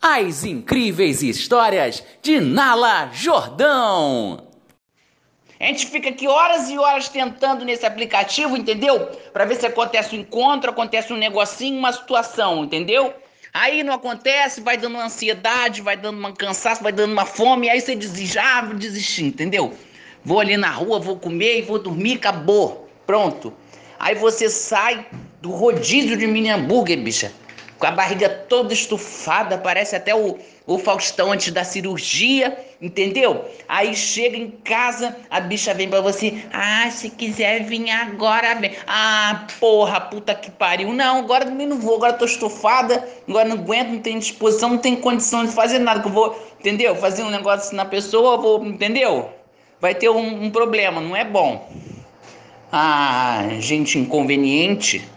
As incríveis histórias de Nala Jordão. A gente fica aqui horas e horas tentando nesse aplicativo, entendeu? Para ver se acontece um encontro, acontece um negocinho, uma situação, entendeu? Aí não acontece, vai dando uma ansiedade, vai dando uma cansaço, vai dando uma fome, aí você desiste, ah, vou desistir, entendeu? Vou ali na rua, vou comer e vou dormir, acabou. Pronto. Aí você sai do rodízio de mini hambúrguer, bicha com a barriga toda estufada, parece até o, o Faustão antes da cirurgia, entendeu? Aí chega em casa, a bicha vem pra você, ah, se quiser vir agora, vem. Ah, porra, puta que pariu. Não, agora também não vou, agora tô estufada, agora não aguento, não tenho disposição, não tenho condição de fazer nada, que eu vou, entendeu? Fazer um negócio na pessoa, vou, entendeu? Vai ter um, um problema, não é bom. Ah, gente inconveniente